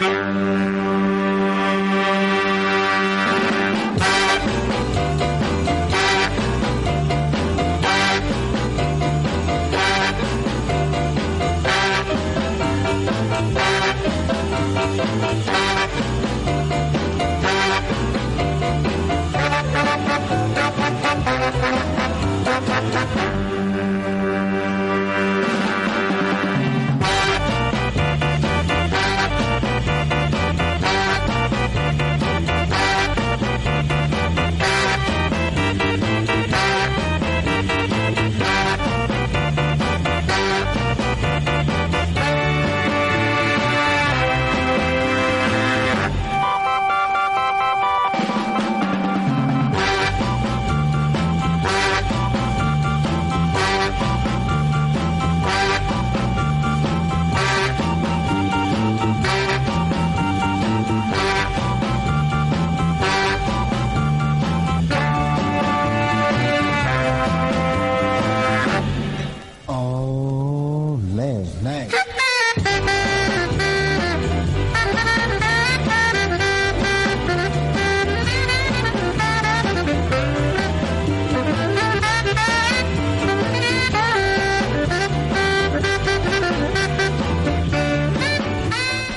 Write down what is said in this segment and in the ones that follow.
うん。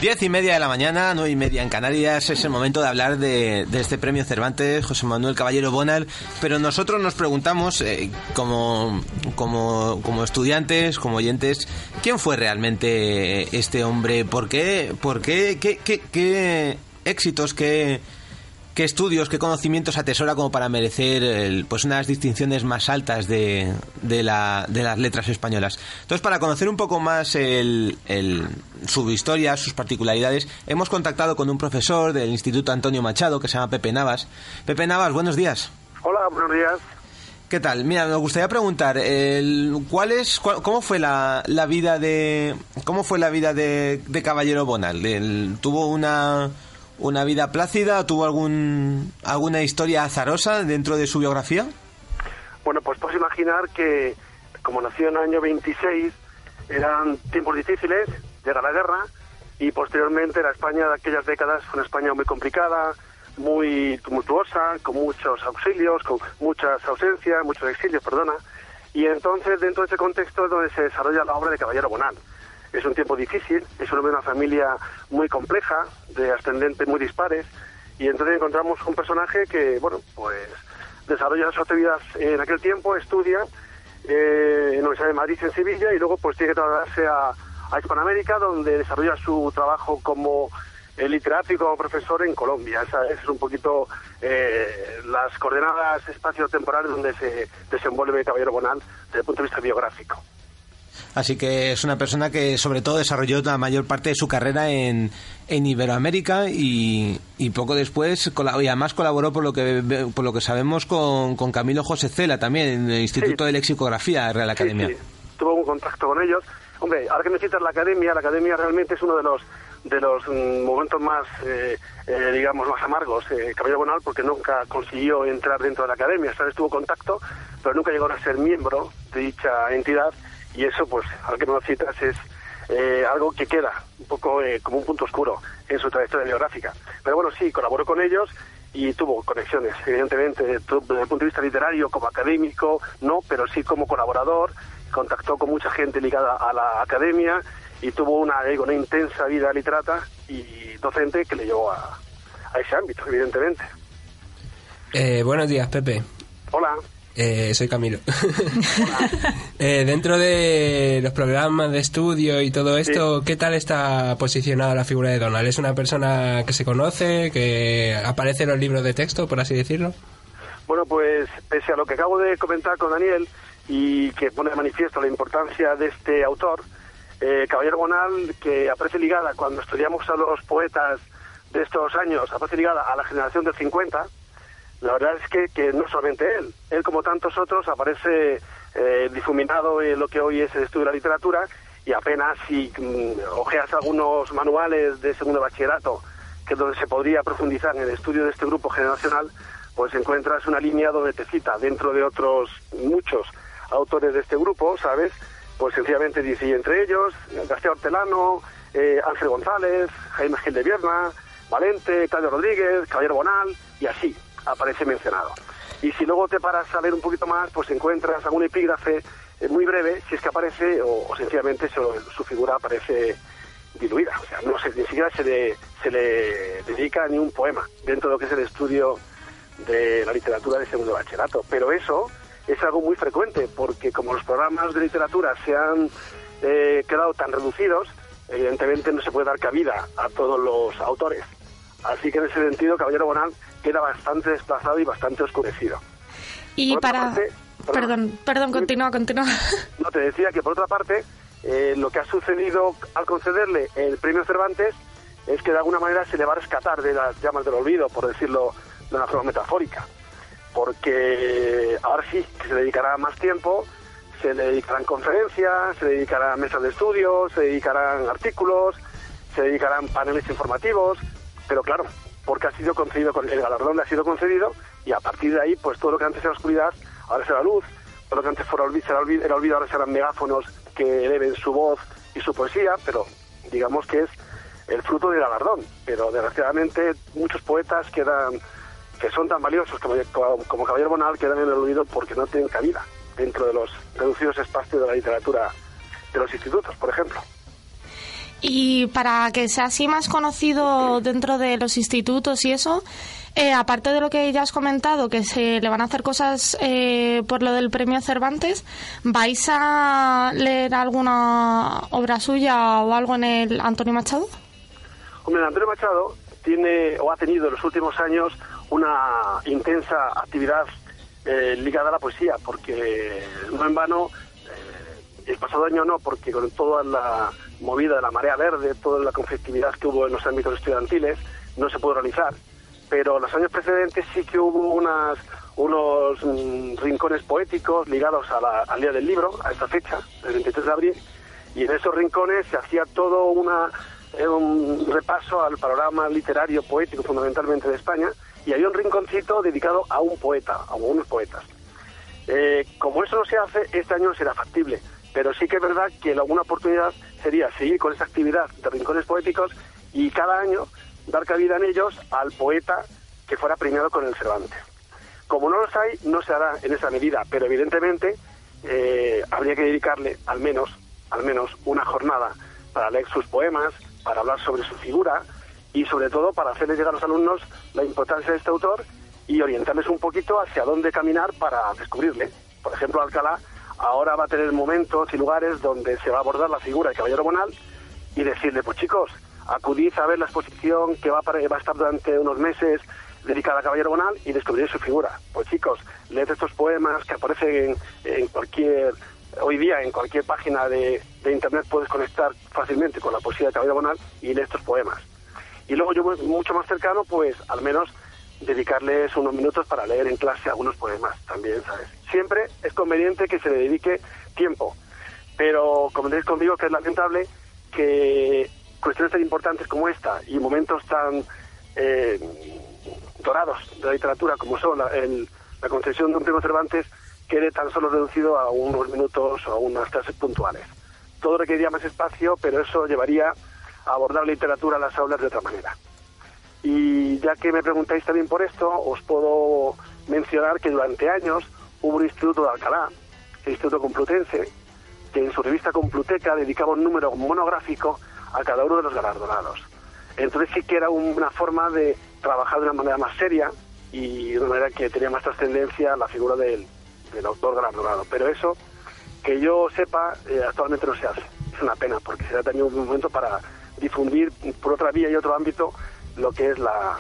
Diez y media de la mañana, nueve y media en Canarias, es el momento de hablar de, este premio Cervantes, José Manuel Caballero Bonal, pero nosotros nos preguntamos, eh, como, como, como estudiantes, como oyentes, ¿quién fue realmente este hombre? ¿Por qué? ¿Por qué? ¿Qué, qué, qué éxitos, qué qué estudios, qué conocimientos atesora como para merecer pues unas distinciones más altas de, de, la, de, las letras españolas. Entonces, para conocer un poco más el, su historia, sus particularidades, hemos contactado con un profesor del Instituto Antonio Machado que se llama Pepe Navas. Pepe Navas, buenos días. Hola, buenos días. ¿Qué tal? Mira, me gustaría preguntar, el, ¿cuál es, cómo fue la, la, vida de, cómo fue la vida de, de Caballero Bonal? ¿Tuvo una, una vida plácida? ¿Tuvo algún, alguna historia azarosa dentro de su biografía? Bueno, pues puedes imaginar que como nació en el año 26, eran tiempos difíciles, llega la guerra y posteriormente la España de aquellas décadas fue una España muy complicada, muy tumultuosa, con muchos auxilios, con muchas ausencias, muchos exilios, perdona. Y entonces dentro de ese contexto es donde se desarrolla la obra de Caballero Bonal es un tiempo difícil, es de una familia muy compleja, de ascendentes muy dispares, y entonces encontramos un personaje que, bueno, pues desarrolla su actividad en aquel tiempo, estudia eh, en la Universidad de Madrid en Sevilla y luego pues tiene que trasladarse a, a Hispanoamérica donde desarrolla su trabajo como eh, literato como profesor en Colombia. Esa, es un poquito eh, las coordenadas espacio-temporales donde se desenvuelve Caballero Bonal desde el punto de vista biográfico. Así que es una persona que sobre todo desarrolló la mayor parte de su carrera en, en Iberoamérica y, y, poco después, y además colaboró por lo que por lo que sabemos con, con Camilo José Cela también en el Instituto de Lexicografía de Real Academia. Sí, Tuvo un contacto con ellos. Hombre, ahora que me citas la academia, la academia realmente es uno de los de los mm, momentos más, eh, eh, digamos, más amargos, eh, Bonal, porque nunca consiguió entrar dentro de la academia. Vez tuvo contacto, pero nunca llegó a ser miembro de dicha entidad y eso, pues, al que lo citas, es eh, algo que queda un poco eh, como un punto oscuro en su trayectoria biográfica. Pero bueno, sí, colaboró con ellos y tuvo conexiones, evidentemente, desde el punto de vista literario, como académico, no, pero sí como colaborador, contactó con mucha gente ligada a la academia y tuvo una, una intensa vida literata y docente que le llevó a, a ese ámbito, evidentemente. Eh, buenos días, Pepe. Hola. Eh, soy Camilo. eh, dentro de los programas de estudio y todo esto, ¿qué tal está posicionada la figura de Donald? ¿Es una persona que se conoce, que aparece en los libros de texto, por así decirlo? Bueno, pues pese a lo que acabo de comentar con Daniel y que pone de manifiesto la importancia de este autor, eh, Caballero Bonal, que aparece ligada cuando estudiamos a los poetas de estos años aparece ligada a la generación del 50, la verdad es que, que no solamente él, él como tantos otros aparece eh, difuminado en lo que hoy es el estudio de la literatura y apenas si mm, ojeas algunos manuales de segundo bachillerato, que es donde se podría profundizar en el estudio de este grupo generacional, pues encuentras una línea donde te cita, dentro de otros muchos autores de este grupo, ¿sabes? Pues sencillamente dice, y entre ellos, García Hortelano, eh, Ángel González, Jaime Gil de Vierna, Valente, Claudio Rodríguez, Caballero Bonal, y así aparece mencionado. Y si luego te paras a leer un poquito más, pues encuentras algún epígrafe eh, muy breve, si es que aparece, o, sencillamente su, figura aparece diluida. O sea, no se, ni siquiera se le, se le dedica ni un poema dentro de lo que es el estudio de la literatura de segundo bachillerato. Pero eso es algo muy frecuente, porque como los programas de literatura se han eh, quedado tan reducidos, evidentemente no se puede dar cabida a todos los autores. Así que en ese sentido, Caballero Bonal queda bastante desplazado y bastante oscurecido. Y para... perdón, perdón, continúa, continúa. No, te decía que por otra parte, eh, lo que ha sucedido al concederle el premio Cervantes es que de alguna manera se le va a rescatar de las llamas del olvido, por decirlo de una forma metafórica. Porque ahora sí, que se dedicará más tiempo, se le dedicarán conferencias, se dedicarán mesas de estudio, se dedicarán artículos, se dedicarán paneles informativos, pero claro, porque ha sido concedido, el galardón le ha sido concedido y a partir de ahí, pues todo lo que antes era oscuridad, ahora será luz, todo lo que antes era olvido, ahora serán megáfonos que eleven su voz y su poesía, pero digamos que es el fruto del galardón. Pero desgraciadamente muchos poetas quedan, que son tan valiosos como, como Caballero Bonal, quedan en el olvido porque no tienen cabida dentro de los reducidos espacios de la literatura de los institutos, por ejemplo. Y para que sea así más conocido dentro de los institutos y eso, eh, aparte de lo que ya has comentado, que se le van a hacer cosas eh, por lo del premio Cervantes, ¿vais a leer alguna obra suya o algo en el Antonio Machado? Hombre, el Antonio Machado tiene o ha tenido en los últimos años una intensa actividad eh, ligada a la poesía, porque no en vano, el pasado año no, porque con toda la movida de la marea verde, toda la conflictividad que hubo en los ámbitos estudiantiles, no se pudo realizar. Pero los años precedentes sí que hubo unas, unos mm, rincones poéticos ligados al Día del Libro, a esta fecha, el 23 de abril, y en esos rincones se hacía todo una, eh, un repaso al panorama literario poético fundamentalmente de España, y había un rinconcito dedicado a un poeta, a unos poetas. Eh, como eso no se hace, este año será factible pero sí que es verdad que alguna oportunidad sería seguir con esa actividad de rincones poéticos y cada año dar cabida en ellos al poeta que fuera premiado con el Cervantes. Como no los hay, no se hará en esa medida, pero evidentemente eh, habría que dedicarle al menos, al menos una jornada para leer sus poemas, para hablar sobre su figura y sobre todo para hacerles llegar a los alumnos la importancia de este autor y orientarles un poquito hacia dónde caminar para descubrirle. Por ejemplo, Alcalá ahora va a tener momentos y lugares donde se va a abordar la figura de Caballero Bonal y decirle, pues chicos, acudid a ver la exposición que va a, va a estar durante unos meses dedicada a Caballero Bonal y descubrir su figura. Pues chicos, leed estos poemas que aparecen en, cualquier, hoy día en cualquier página de, de, internet puedes conectar fácilmente con la poesía de Caballero Bonal y lee estos poemas. Y luego yo mucho más cercano, pues al menos dedicarles unos minutos para leer en clase algunos poemas también, ¿sabes? Siempre es conveniente que se le dedique tiempo, pero como tenéis conmigo que es lamentable que cuestiones tan importantes como esta y momentos tan eh, dorados de la literatura como son la, la concesión de un premio Cervantes quede tan solo reducido a unos minutos o a unas clases puntuales. Todo requeriría más espacio, pero eso llevaría a abordar la literatura en las aulas de otra manera. Y ya que me preguntáis también por esto, os puedo mencionar que durante años hubo un instituto de Alcalá, el Instituto Complutense, que en su revista Compluteca dedicaba un número monográfico a cada uno de los galardonados. Entonces sí que era una forma de trabajar de una manera más seria y de una manera que tenía más trascendencia la figura del, autor galardonado. Pero eso, que yo sepa, eh, actualmente no se hace. Es una pena, porque será también un momento para difundir por otra vía y otro ámbito lo que es la,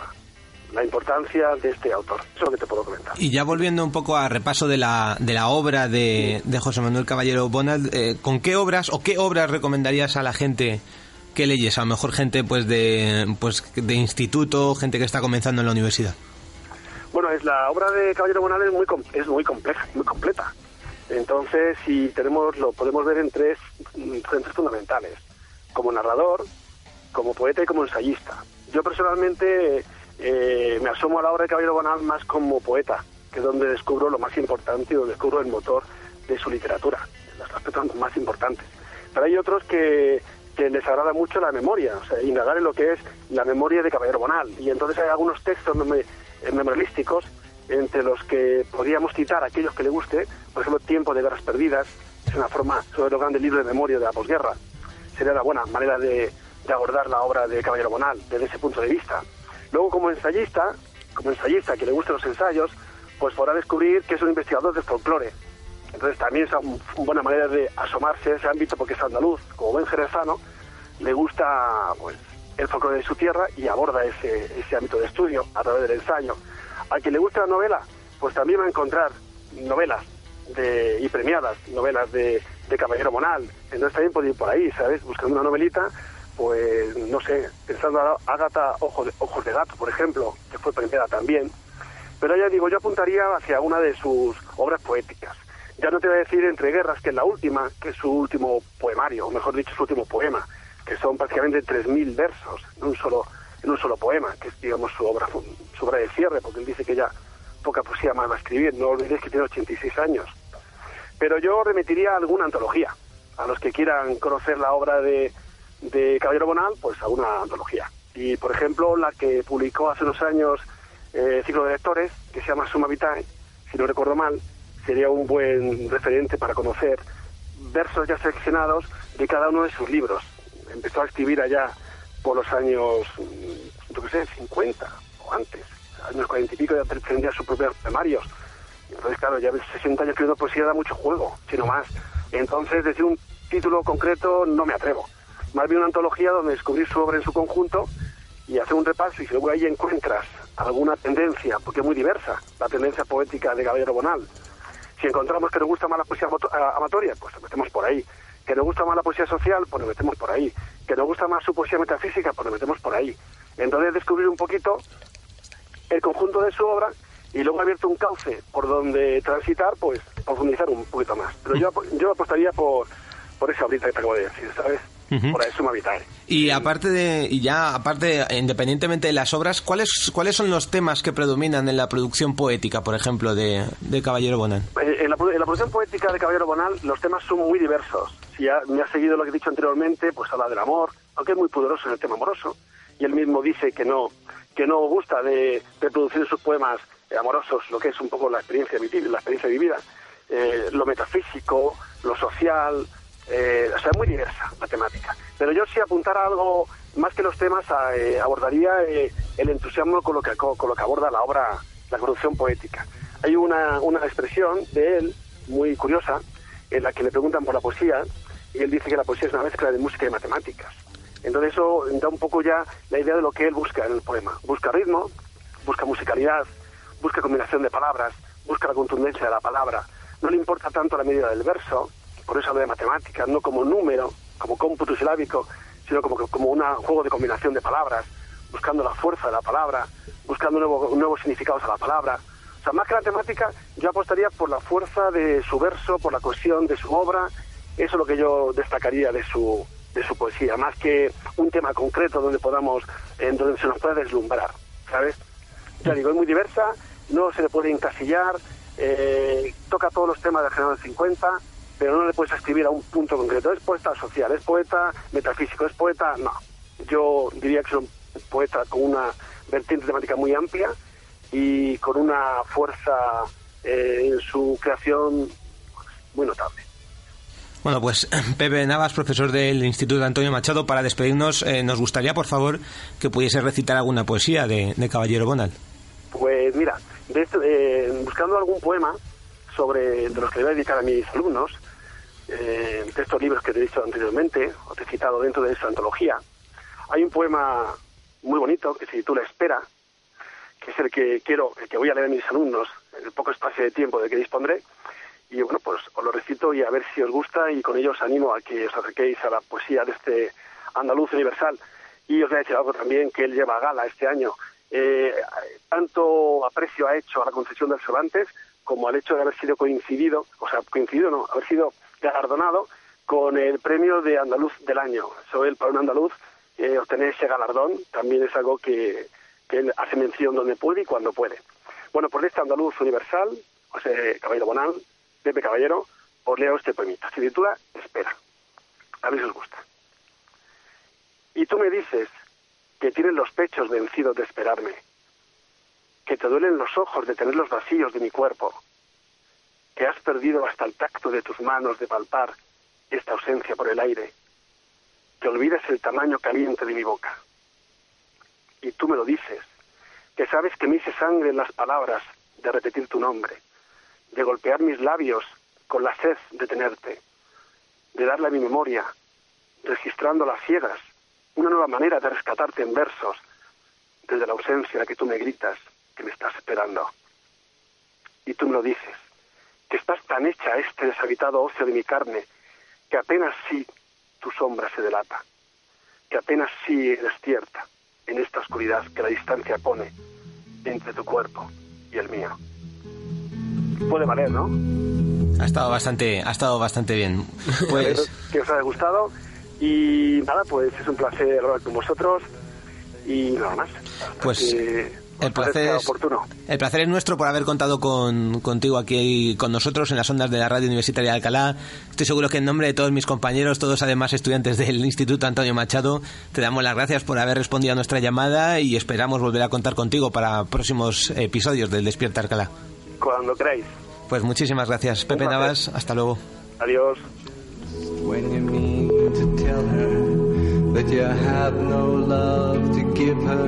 la importancia de este autor. Eso es lo que te puedo comentar. Y ya volviendo un poco a repaso de la, de la obra de, de José Manuel Caballero Bonald, eh, ¿con qué obras o qué obras recomendarías a la gente ¿qué leyes? A lo mejor gente pues de, pues de instituto, gente que está comenzando en la universidad. Bueno, es la obra de Caballero Bonal es muy, es muy compleja, muy completa. Entonces, si tenemos, lo podemos ver en tres fundamentales, como narrador, como poeta y como ensayista. Yo personalmente eh, me asomo a la obra de Caballero Bonal más como poeta, que es donde descubro lo más importante y donde descubro el motor de su literatura, los aspectos más importantes. Pero hay otros que, les agrada mucho la memoria, o sea, indagar en lo que es la memoria de Caballero Bonal. Y entonces hay algunos textos eh, memorialísticos entre los que podríamos citar aquellos que le guste, por ejemplo, Tiempo de Guerras Perdidas, es una forma sobre los grandes libros de memoria de la posguerra. Sería una buena manera de, de abordar la obra de Caballero Bonal desde ese punto de vista. Luego, como ensayista, como ensayista que le gusten los ensayos, pues podrá descubrir que es un investigador de folclore. Entonces también es una buena manera de asomarse a ese ámbito porque es andaluz, como buen jerezano, le gusta pues el folclore de su tierra y aborda ese, ese ámbito de estudio a través del ensayo. Al que le gusta la novela, pues también va a encontrar novelas de, y premiadas, novelas de, de Caballero Monal. Entonces también puede ir por ahí, ¿sabes? Buscando una novelita, pues no sé, pensando a Ágata Ojos de, Ojos de Gato, por ejemplo, que fue premiada también. Pero ya digo, yo apuntaría hacia una de sus obras poéticas. Ya no te voy a decir Entre Guerras, que es la última, que es su último poemario, o mejor dicho, su último poema, que son prácticamente 3.000 versos en un solo en un solo poema, que es, digamos, su obra, su obra de cierre, porque él dice que ya poca poesía más va a escribir, no olvidéis que tiene 86 años. Pero yo remitiría alguna antología, a los que quieran conocer la obra de, de Caballero Bonal, pues a una antología. Y, por ejemplo, la que publicó hace unos años eh, Ciclo de Lectores, que se llama Suma Vitae, si no recuerdo mal, sería un buen referente para conocer versos ya seleccionados de cada uno de sus libros. Empezó a escribir allá por los años, yo qué sé, 50 o antes, años 40 y pico, ya tendría sus propios temarios. Entonces, claro, ya 60 años escribiendo poesía da mucho juego, sino más. Entonces, decir un título concreto no me atrevo. Más bien una antología donde descubrir su obra en su conjunto y hacer un repaso y si luego ahí encuentras alguna tendencia, porque es muy diversa, la tendencia poética de Caballero Bonal. Si encontramos que nos gusta más la poesía amatoria, pues nos metemos por ahí. Que nos gusta más la poesía social, pues nos metemos por ahí. Que nos gusta más su poesía metafísica, pues nos metemos por ahí. Entonces descubrir un poquito el conjunto de su obra y luego abierto un cauce por donde transitar, pues profundizar un poquito más. Pero yo, yo apostaría por, por esa ahorita que te acabo de decir, ¿sabes? Por eso me Y aparte de, y ya aparte, independientemente de las obras, ¿cuáles, cuáles son los temas que predominan en la producción poética, por ejemplo, de, de Caballero Bonal? Eh, en la, en la, producción poética de Caballero Bonal los temas son muy diversos. Si ya me ha seguido lo que he dicho anteriormente, pues habla del amor, aunque es muy poderoso en el tema amoroso. Y él mismo dice que no, que no gusta de, de producir en sus poemas amorosos lo que es un poco la experiencia vivida, la experiencia vivida, eh, lo metafísico, lo social, eh, o sea, muy diversa la temática. Pero yo si apuntara algo, más que los temas, eh, abordaría eh, el entusiasmo con lo, que, con lo que aborda la obra, la producción poética. Hay una, una expresión de él muy curiosa, en la que le preguntan por la poesía, y él dice que la poesía es una mezcla de música y matemáticas. Entonces eso da un poco ya la idea de lo que él busca en el poema. Busca ritmo, busca musicalidad, busca combinación de palabras, busca la contundencia de la palabra. No le importa tanto la medida del verso, por eso hablo de matemáticas, no como número, como cómputo silábico, sino como, como un juego de combinación de palabras, buscando la fuerza de la palabra, buscando nuevos significados a la palabra. O sea, más que la temática, yo apostaría por la fuerza de su verso, por la cohesión de su obra. Eso es lo que yo destacaría de su, de su poesía, más que un tema concreto donde podamos, donde se nos pueda deslumbrar, ¿sabes? Ya digo, es muy diversa, no se le puede encasillar, eh, toca todos los temas del general 50, pero no le puedes escribir a un punto concreto. Es poeta social, es poeta metafísico, es poeta... No, yo diría que es un poeta con una vertiente temática muy amplia y con una fuerza eh, en su creación muy notable. Bueno, pues Pepe Navas, profesor del Instituto de Antonio Machado, para despedirnos, eh, nos gustaría, por favor, que pudiese recitar alguna poesía de, Caballero Bonal. Pues mira, eh, buscando algún poema sobre de los que le voy a dedicar a mis alumnos, eh, estos libros que te he dicho anteriormente, o te he citado dentro de esa antología, hay un poema muy bonito que se titula Espera, que es el que quiero, el que voy a leer a mis alumnos en el poco espacio de tiempo de que dispondré. Y bueno, pues os lo recito y a ver si os gusta y con ello os animo a que os acerquéis a la poesía de este andaluz universal. Y os voy a decir algo también, que él lleva gala este año. Eh, tanto aprecio ha hecho a la concesión del Cervantes como al hecho de haber sido coincidido, o sea, coincidido no, haber sido galardonado con el premio de andaluz del año. Soy el para un andaluz eh, obtener ese galardón también es algo que, él hace mención donde puede y cuando puede. Bueno, por este andaluz universal, José Caballero Bonal, Pepe Caballero, os leo este poemita. Se Espera. A ver si os gusta. Y tú me dices que tienes los pechos vencidos de esperarme, que te duelen los ojos de tener los vacíos de mi cuerpo, que has perdido hasta el tacto de tus manos de palpar esta ausencia por el aire, que olvidas el tamaño caliente de mi boca. Y tú me lo dices, que sabes que me hice sangre en las palabras de repetir tu nombre, de golpear mis labios con la sed de tenerte, de darle a mi memoria, registrando las ciegas, una nueva manera de rescatarte en versos, desde la ausencia en la que tú me gritas que me estás esperando. Y tú me lo dices, que estás tan hecha a este deshabitado ocio de mi carne, que apenas sí tu sombra se delata, que apenas sí eres cierta en esta oscuridad que la distancia pone entre tu cuerpo y el mío. Puede valer, ¿no? Ha estado bastante, ha estado bastante bien. Pues que os haya gustado y nada, pues es un placer hablar con vosotros y nada más. Pues el placer, es, el placer es nuestro por haber contado con, contigo aquí con nosotros en las ondas de la Radio Universitaria de Alcalá. Estoy seguro que en nombre de todos mis compañeros, todos además estudiantes del Instituto Antonio Machado, te damos las gracias por haber respondido a nuestra llamada y esperamos volver a contar contigo para próximos episodios del Despierta Alcalá. Cuando queráis. Pues muchísimas gracias, Pepe Navas. Hasta luego. Adiós. that you have no love to give her,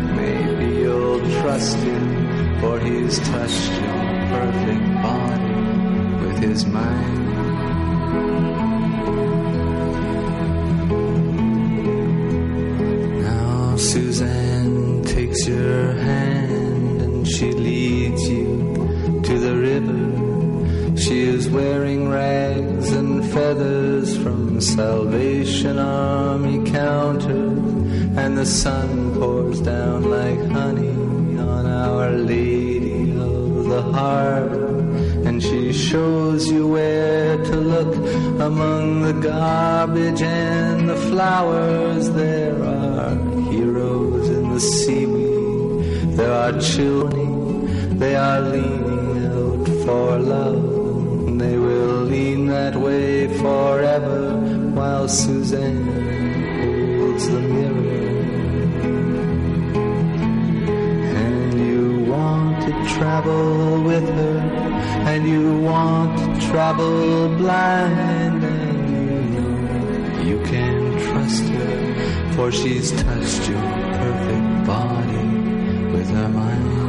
trust him, for he's touched your perfect body with his mind. Now Suzanne takes your hand and she leads you to the river. She is wearing rags and feathers from Salvation Army counters, and the sun pours down among the garbage and the flowers. There are heroes in the seaweed, there are children, they are leaning out for love they will lean that way forever while Suzanne holds the mirror. And you want to travel with her, and you want to travel blind, you can trust her, for she's touched your perfect body with her mind.